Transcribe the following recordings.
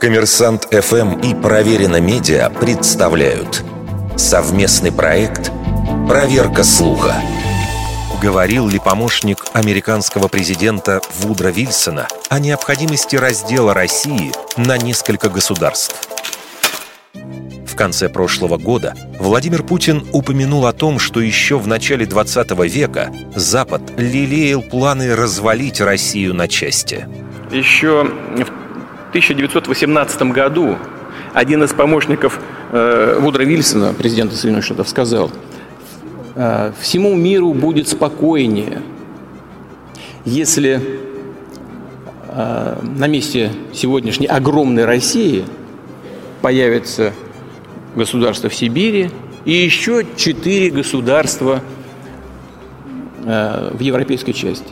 Коммерсант ФМ и Проверено Медиа представляют совместный проект «Проверка слуха». Говорил ли помощник американского президента Вудро Вильсона о необходимости раздела России на несколько государств? В конце прошлого года Владимир Путин упомянул о том, что еще в начале 20 века Запад лелеял планы развалить Россию на части. Еще в 1918 году один из помощников э, Вудра Вильсона, президента Соединенных Штатов, сказал, э, всему миру будет спокойнее, если э, на месте сегодняшней огромной России появится государство в Сибири и еще четыре государства в европейской части.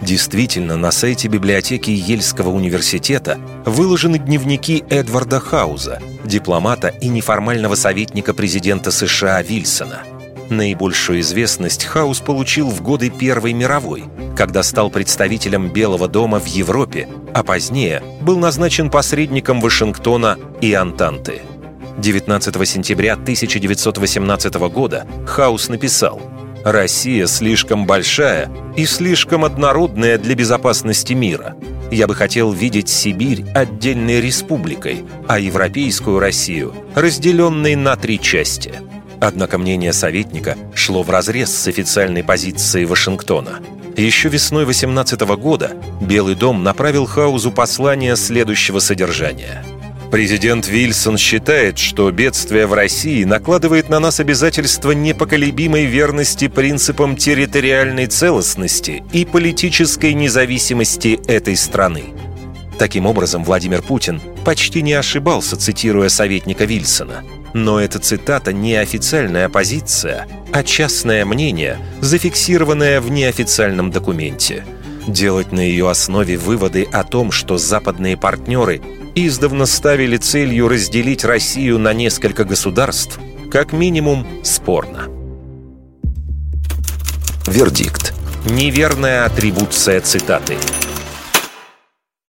Действительно, на сайте библиотеки Ельского университета выложены дневники Эдварда Хауза, дипломата и неформального советника президента США Вильсона. Наибольшую известность Хаус получил в годы Первой мировой, когда стал представителем Белого дома в Европе, а позднее был назначен посредником Вашингтона и Антанты. 19 сентября 1918 года Хаус написал – Россия слишком большая и слишком однородная для безопасности мира. Я бы хотел видеть Сибирь отдельной республикой, а европейскую Россию разделенной на три части. Однако мнение советника шло вразрез с официальной позицией Вашингтона. Еще весной 18 года Белый дом направил Хаузу послание следующего содержания – Президент Вильсон считает, что бедствие в России накладывает на нас обязательство непоколебимой верности принципам территориальной целостности и политической независимости этой страны. Таким образом, Владимир Путин почти не ошибался, цитируя советника Вильсона. Но эта цитата не официальная позиция, а частное мнение, зафиксированное в неофициальном документе. Делать на ее основе выводы о том, что западные партнеры издавна ставили целью разделить Россию на несколько государств, как минимум спорно. Вердикт. Неверная атрибуция цитаты.